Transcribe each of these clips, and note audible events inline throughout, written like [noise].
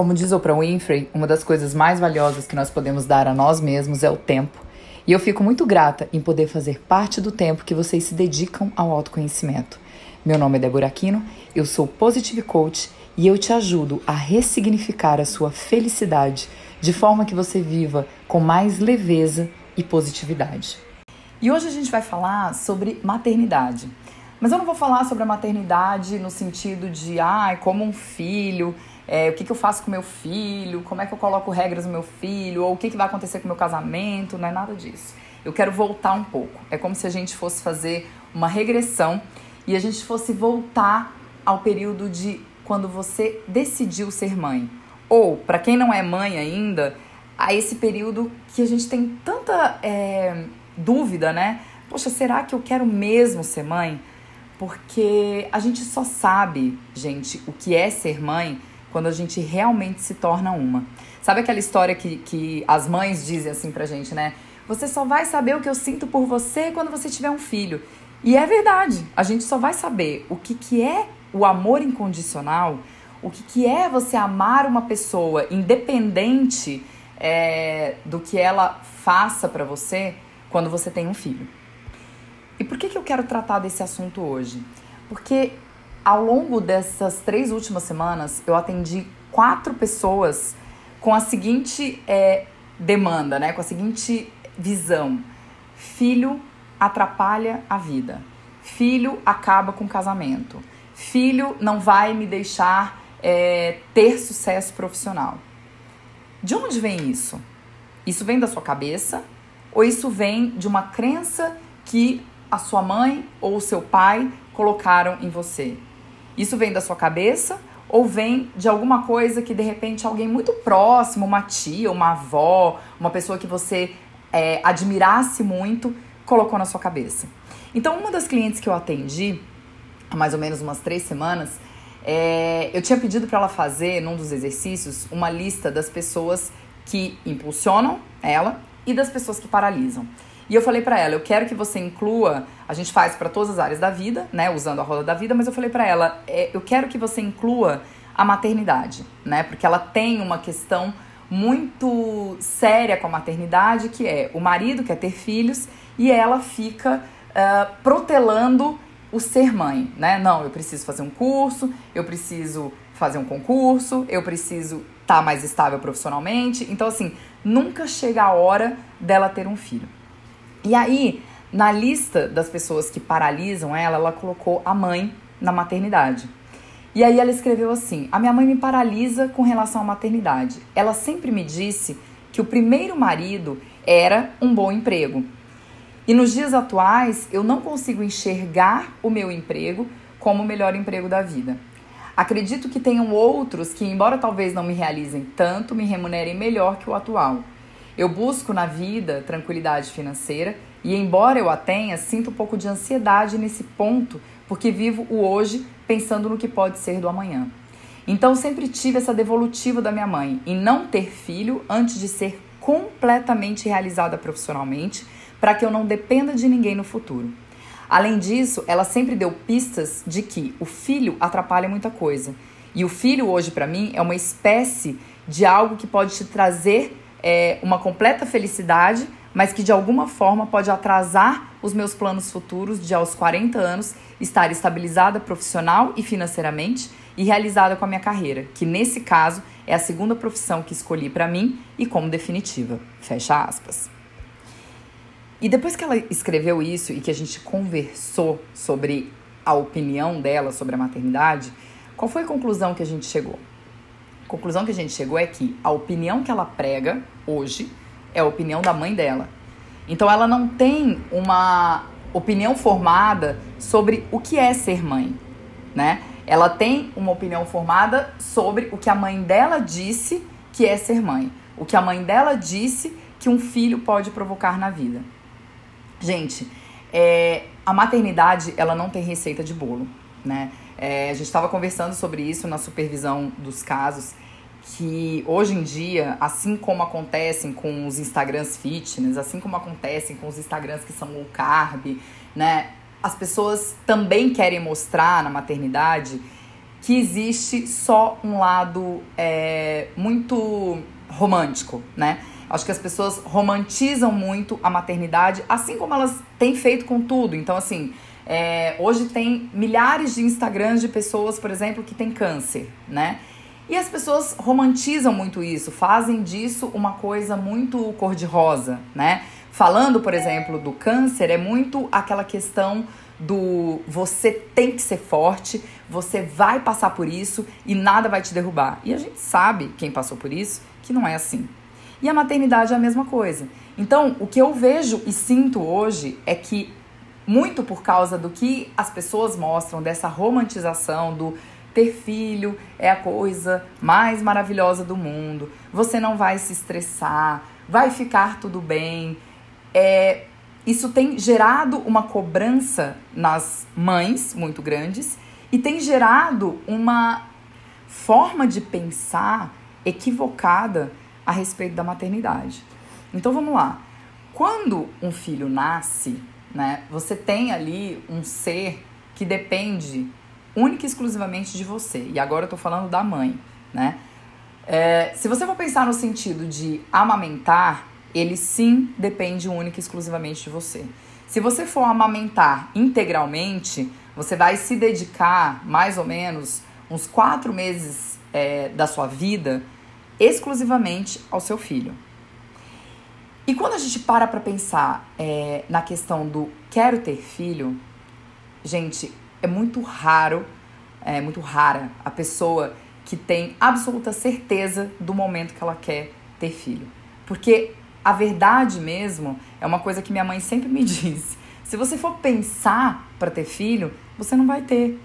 Como diz Oprah Winfrey, uma das coisas mais valiosas que nós podemos dar a nós mesmos é o tempo. E eu fico muito grata em poder fazer parte do tempo que vocês se dedicam ao autoconhecimento. Meu nome é Débora Aquino, eu sou Positive Coach e eu te ajudo a ressignificar a sua felicidade de forma que você viva com mais leveza e positividade. E hoje a gente vai falar sobre maternidade. Mas eu não vou falar sobre a maternidade no sentido de, ah, como um filho, é, o que, que eu faço com meu filho, como é que eu coloco regras no meu filho, ou o que, que vai acontecer com o meu casamento, não é nada disso. Eu quero voltar um pouco. É como se a gente fosse fazer uma regressão e a gente fosse voltar ao período de quando você decidiu ser mãe. Ou, para quem não é mãe ainda, a esse período que a gente tem tanta é, dúvida, né? Poxa, será que eu quero mesmo ser mãe? Porque a gente só sabe, gente, o que é ser mãe quando a gente realmente se torna uma. Sabe aquela história que, que as mães dizem assim pra gente, né? Você só vai saber o que eu sinto por você quando você tiver um filho. E é verdade, a gente só vai saber o que, que é o amor incondicional, o que, que é você amar uma pessoa independente é, do que ela faça para você quando você tem um filho. E por que, que eu quero tratar desse assunto hoje? Porque ao longo dessas três últimas semanas, eu atendi quatro pessoas com a seguinte é, demanda, né? Com a seguinte visão: filho atrapalha a vida, filho acaba com o casamento, filho não vai me deixar é, ter sucesso profissional. De onde vem isso? Isso vem da sua cabeça ou isso vem de uma crença que a sua mãe ou o seu pai colocaram em você? Isso vem da sua cabeça ou vem de alguma coisa que de repente alguém muito próximo, uma tia, uma avó, uma pessoa que você é, admirasse muito, colocou na sua cabeça? Então, uma das clientes que eu atendi, há mais ou menos umas três semanas, é, eu tinha pedido para ela fazer, num dos exercícios, uma lista das pessoas que impulsionam ela e das pessoas que paralisam. E eu falei para ela, eu quero que você inclua, a gente faz para todas as áreas da vida, né, usando a roda da vida, mas eu falei para ela, é, eu quero que você inclua a maternidade, né? Porque ela tem uma questão muito séria com a maternidade, que é o marido quer ter filhos e ela fica uh, protelando o ser mãe, né? Não, eu preciso fazer um curso, eu preciso fazer um concurso, eu preciso estar tá mais estável profissionalmente. Então, assim, nunca chega a hora dela ter um filho. E aí, na lista das pessoas que paralisam ela, ela colocou a mãe na maternidade. E aí ela escreveu assim: A minha mãe me paralisa com relação à maternidade. Ela sempre me disse que o primeiro marido era um bom emprego. E nos dias atuais, eu não consigo enxergar o meu emprego como o melhor emprego da vida. Acredito que tenham outros que, embora talvez não me realizem tanto, me remunerem melhor que o atual. Eu busco na vida tranquilidade financeira e, embora eu a tenha, sinto um pouco de ansiedade nesse ponto, porque vivo o hoje pensando no que pode ser do amanhã. Então, sempre tive essa devolutiva da minha mãe em não ter filho antes de ser completamente realizada profissionalmente, para que eu não dependa de ninguém no futuro. Além disso, ela sempre deu pistas de que o filho atrapalha muita coisa. E o filho hoje para mim é uma espécie de algo que pode te trazer é, uma completa felicidade, mas que de alguma forma pode atrasar os meus planos futuros de aos 40 anos estar estabilizada profissional e financeiramente e realizada com a minha carreira, que nesse caso é a segunda profissão que escolhi para mim e como definitiva. Fecha aspas. E depois que ela escreveu isso e que a gente conversou sobre a opinião dela sobre a maternidade, qual foi a conclusão que a gente chegou? Conclusão que a gente chegou é que a opinião que ela prega hoje é a opinião da mãe dela. Então ela não tem uma opinião formada sobre o que é ser mãe, né? Ela tem uma opinião formada sobre o que a mãe dela disse que é ser mãe, o que a mãe dela disse que um filho pode provocar na vida. Gente, é, a maternidade ela não tem receita de bolo, né? É, a gente estava conversando sobre isso na supervisão dos casos, que hoje em dia, assim como acontecem com os Instagrams fitness, assim como acontecem com os Instagrams que são low carb, né? As pessoas também querem mostrar na maternidade que existe só um lado é, muito romântico, né? Acho que as pessoas romantizam muito a maternidade, assim como elas têm feito com tudo. Então, assim, é, hoje tem milhares de Instagrams de pessoas, por exemplo, que têm câncer, né? E as pessoas romantizam muito isso, fazem disso uma coisa muito cor-de-rosa, né? Falando, por exemplo, do câncer, é muito aquela questão do você tem que ser forte, você vai passar por isso e nada vai te derrubar. E a gente sabe, quem passou por isso, que não é assim. E a maternidade é a mesma coisa. Então, o que eu vejo e sinto hoje é que, muito por causa do que as pessoas mostram, dessa romantização do ter filho é a coisa mais maravilhosa do mundo, você não vai se estressar, vai ficar tudo bem. É, isso tem gerado uma cobrança nas mães muito grandes e tem gerado uma forma de pensar equivocada a respeito da maternidade. Então vamos lá. Quando um filho nasce, né, você tem ali um ser que depende única e exclusivamente de você. E agora eu tô falando da mãe, né? É, se você for pensar no sentido de amamentar, ele sim depende única e exclusivamente de você. Se você for amamentar integralmente, você vai se dedicar mais ou menos uns quatro meses é, da sua vida exclusivamente ao seu filho. E quando a gente para para pensar é, na questão do quero ter filho, gente, é muito raro, é muito rara a pessoa que tem absoluta certeza do momento que ela quer ter filho. Porque a verdade mesmo é uma coisa que minha mãe sempre me [laughs] diz. Se você for pensar para ter filho, você não vai ter.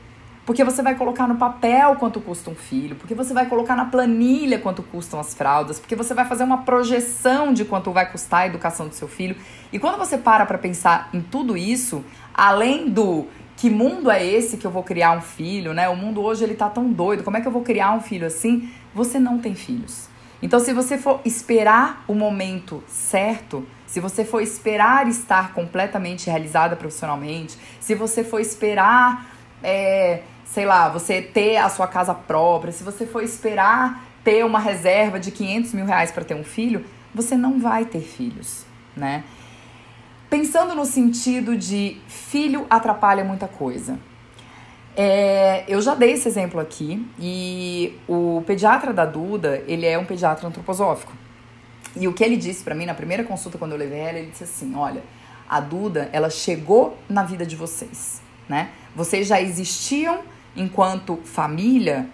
Porque você vai colocar no papel quanto custa um filho, porque você vai colocar na planilha quanto custam as fraldas, porque você vai fazer uma projeção de quanto vai custar a educação do seu filho. E quando você para para pensar em tudo isso, além do que mundo é esse que eu vou criar um filho, né? O mundo hoje ele tá tão doido, como é que eu vou criar um filho assim? Você não tem filhos. Então, se você for esperar o momento certo, se você for esperar estar completamente realizada profissionalmente, se você for esperar é, sei lá, você ter a sua casa própria, se você for esperar ter uma reserva de 500 mil reais para ter um filho, você não vai ter filhos, né? Pensando no sentido de filho atrapalha muita coisa. É, eu já dei esse exemplo aqui e o pediatra da Duda, ele é um pediatra antroposófico. E o que ele disse para mim na primeira consulta quando eu levei ela, ele disse assim: "Olha, a Duda, ela chegou na vida de vocês, né? Vocês já existiam enquanto família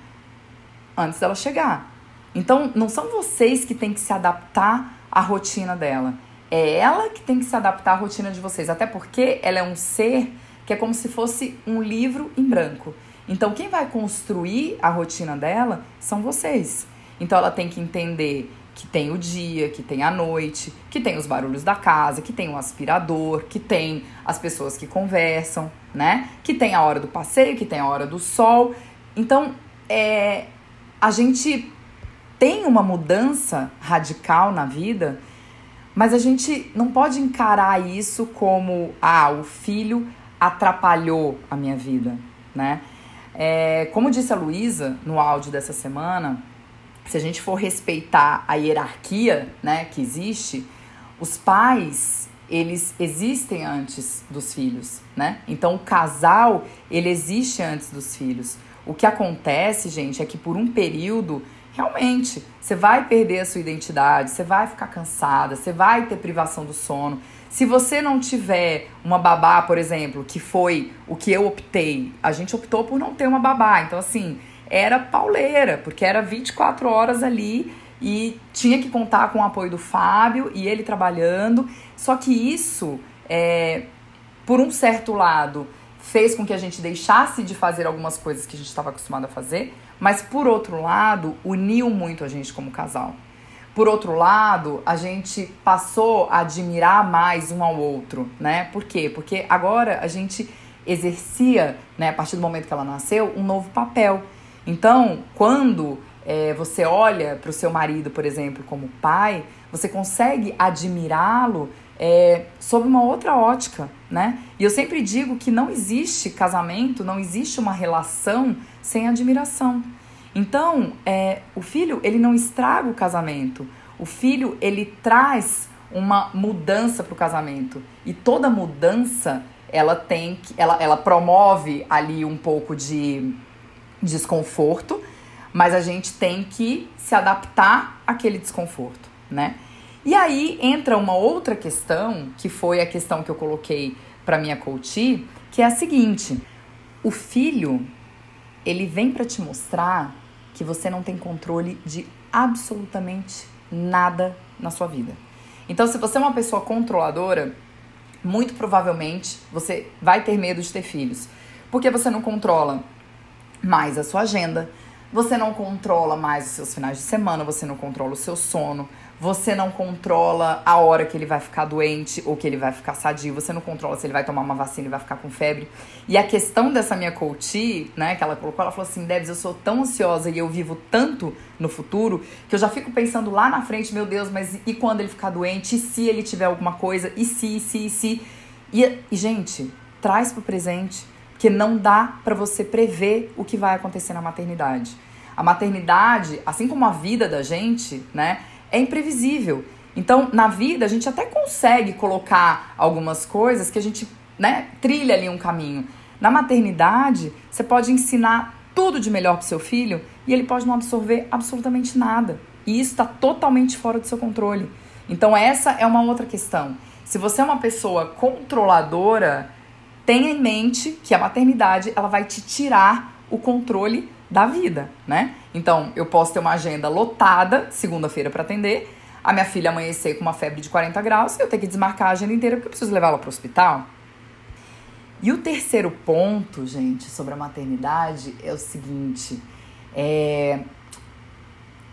antes dela chegar. Então, não são vocês que têm que se adaptar à rotina dela. É ela que tem que se adaptar à rotina de vocês. Até porque ela é um ser que é como se fosse um livro em branco. Então, quem vai construir a rotina dela são vocês. Então, ela tem que entender que tem o dia, que tem a noite, que tem os barulhos da casa, que tem o aspirador, que tem as pessoas que conversam, né? Que tem a hora do passeio, que tem a hora do sol. Então, é, a gente tem uma mudança radical na vida, mas a gente não pode encarar isso como ah, o filho atrapalhou a minha vida, né? É, como disse a Luísa no áudio dessa semana, se a gente for respeitar a hierarquia, né, que existe, os pais, eles existem antes dos filhos, né? Então o casal, ele existe antes dos filhos. O que acontece, gente, é que por um período, realmente, você vai perder a sua identidade, você vai ficar cansada, você vai ter privação do sono. Se você não tiver uma babá, por exemplo, que foi o que eu optei, a gente optou por não ter uma babá. Então, assim, era pauleira, porque era 24 horas ali e tinha que contar com o apoio do Fábio e ele trabalhando. Só que isso, é, por um certo lado, fez com que a gente deixasse de fazer algumas coisas que a gente estava acostumado a fazer, mas por outro lado, uniu muito a gente como casal. Por outro lado, a gente passou a admirar mais um ao outro, né? Por quê? Porque agora a gente exercia, né, a partir do momento que ela nasceu, um novo papel então, quando é, você olha para o seu marido, por exemplo, como pai, você consegue admirá-lo é, sob uma outra ótica, né? E eu sempre digo que não existe casamento, não existe uma relação sem admiração. Então, é, o filho, ele não estraga o casamento. O filho, ele traz uma mudança para o casamento. E toda mudança, ela tem que, ela, ela promove ali um pouco de desconforto, mas a gente tem que se adaptar àquele desconforto, né? E aí entra uma outra questão, que foi a questão que eu coloquei para minha coach, que é a seguinte: o filho, ele vem para te mostrar que você não tem controle de absolutamente nada na sua vida. Então, se você é uma pessoa controladora, muito provavelmente você vai ter medo de ter filhos, porque você não controla mais a sua agenda, você não controla mais os seus finais de semana, você não controla o seu sono, você não controla a hora que ele vai ficar doente ou que ele vai ficar sadio, você não controla se ele vai tomar uma vacina e vai ficar com febre. E a questão dessa minha coach, né, que ela colocou, ela falou assim: Debs, eu sou tão ansiosa e eu vivo tanto no futuro que eu já fico pensando lá na frente, meu Deus, mas e quando ele ficar doente? E se ele tiver alguma coisa? E se, e se, e se? E, e gente, traz pro presente, porque não dá para você prever o que vai acontecer na maternidade. A maternidade, assim como a vida da gente, né? é imprevisível. Então, na vida, a gente até consegue colocar algumas coisas que a gente, né, trilha ali um caminho. Na maternidade, você pode ensinar tudo de melhor para seu filho e ele pode não absorver absolutamente nada. E isso está totalmente fora do seu controle. Então, essa é uma outra questão. Se você é uma pessoa controladora, tenha em mente que a maternidade ela vai te tirar o controle da vida, né? Então, eu posso ter uma agenda lotada, segunda-feira para atender, a minha filha amanhecer com uma febre de 40 graus e eu ter que desmarcar a agenda inteira porque eu preciso levá-la para o hospital. E o terceiro ponto, gente, sobre a maternidade é o seguinte: é...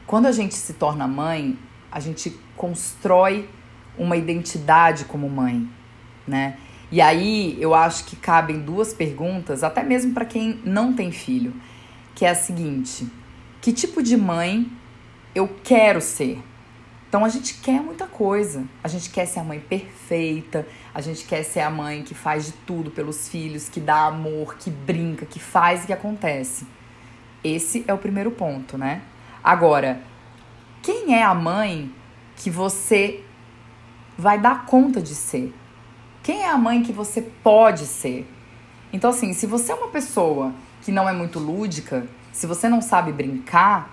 quando a gente se torna mãe, a gente constrói uma identidade como mãe, né? E aí eu acho que cabem duas perguntas, até mesmo para quem não tem filho que é a seguinte: que tipo de mãe eu quero ser? Então a gente quer muita coisa. A gente quer ser a mãe perfeita, a gente quer ser a mãe que faz de tudo pelos filhos, que dá amor, que brinca, que faz e que acontece. Esse é o primeiro ponto, né? Agora, quem é a mãe que você vai dar conta de ser? Quem é a mãe que você pode ser? Então, assim, se você é uma pessoa que não é muito lúdica, se você não sabe brincar,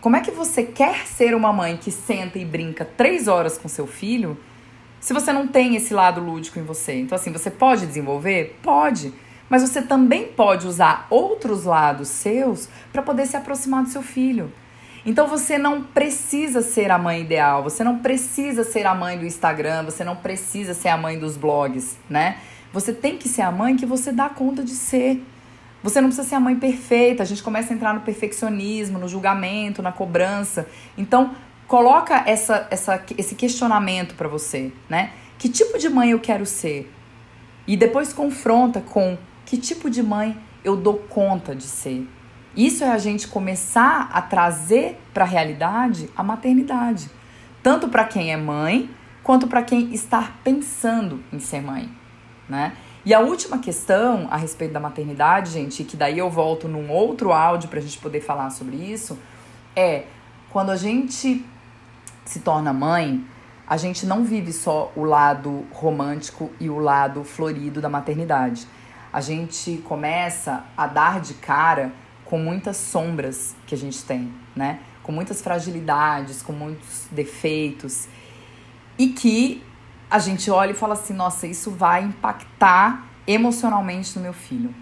como é que você quer ser uma mãe que senta e brinca três horas com seu filho se você não tem esse lado lúdico em você? Então, assim, você pode desenvolver? Pode. Mas você também pode usar outros lados seus para poder se aproximar do seu filho. Então você não precisa ser a mãe ideal, você não precisa ser a mãe do Instagram, você não precisa ser a mãe dos blogs, né? Você tem que ser a mãe que você dá conta de ser. Você não precisa ser a mãe perfeita, a gente começa a entrar no perfeccionismo, no julgamento, na cobrança. Então, coloca essa, essa, esse questionamento para você, né? Que tipo de mãe eu quero ser? E depois confronta com que tipo de mãe eu dou conta de ser. Isso é a gente começar a trazer para a realidade a maternidade, tanto para quem é mãe quanto para quem está pensando em ser mãe, né? E a última questão a respeito da maternidade, gente, que daí eu volto num outro áudio para a gente poder falar sobre isso, é quando a gente se torna mãe, a gente não vive só o lado romântico e o lado florido da maternidade. A gente começa a dar de cara com muitas sombras que a gente tem, né? Com muitas fragilidades, com muitos defeitos. E que a gente olha e fala assim: nossa, isso vai impactar emocionalmente no meu filho.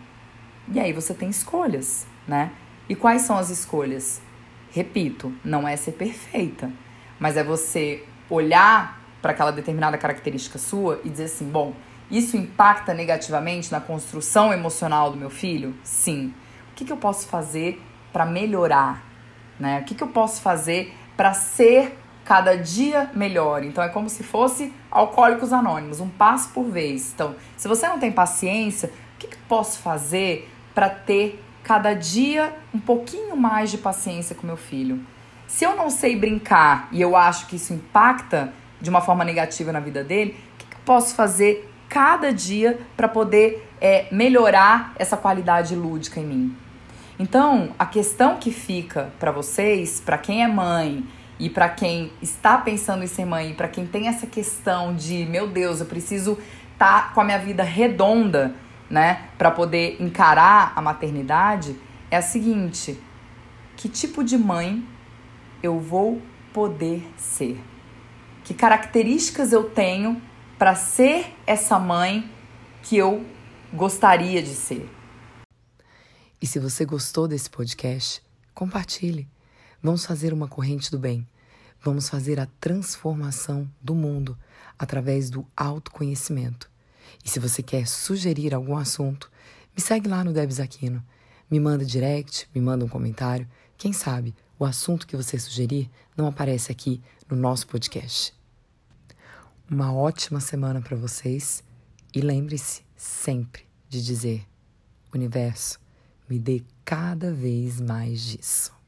E aí você tem escolhas, né? E quais são as escolhas? Repito, não é ser perfeita, mas é você olhar para aquela determinada característica sua e dizer assim: bom, isso impacta negativamente na construção emocional do meu filho? Sim. O que, que eu posso fazer para melhorar? Né? O que, que eu posso fazer para ser cada dia melhor. Então é como se fosse alcoólicos anônimos, um passo por vez. Então, se você não tem paciência, o que, que eu posso fazer para ter cada dia um pouquinho mais de paciência com meu filho? Se eu não sei brincar e eu acho que isso impacta de uma forma negativa na vida dele, posso fazer cada dia para poder é, melhorar essa qualidade lúdica em mim? Então, a questão que fica para vocês, para quem é mãe e para quem está pensando em ser mãe, para quem tem essa questão de, meu Deus, eu preciso estar tá com a minha vida redonda, né, para poder encarar a maternidade, é a seguinte: que tipo de mãe eu vou poder ser? Que características eu tenho para ser essa mãe que eu gostaria de ser? E se você gostou desse podcast, compartilhe. Vamos fazer uma corrente do bem. Vamos fazer a transformação do mundo através do autoconhecimento. E se você quer sugerir algum assunto, me segue lá no Debs Aquino. Me manda direct, me manda um comentário. Quem sabe o assunto que você sugerir não aparece aqui no nosso podcast. Uma ótima semana para vocês e lembre-se sempre de dizer: Universo, me dê cada vez mais disso.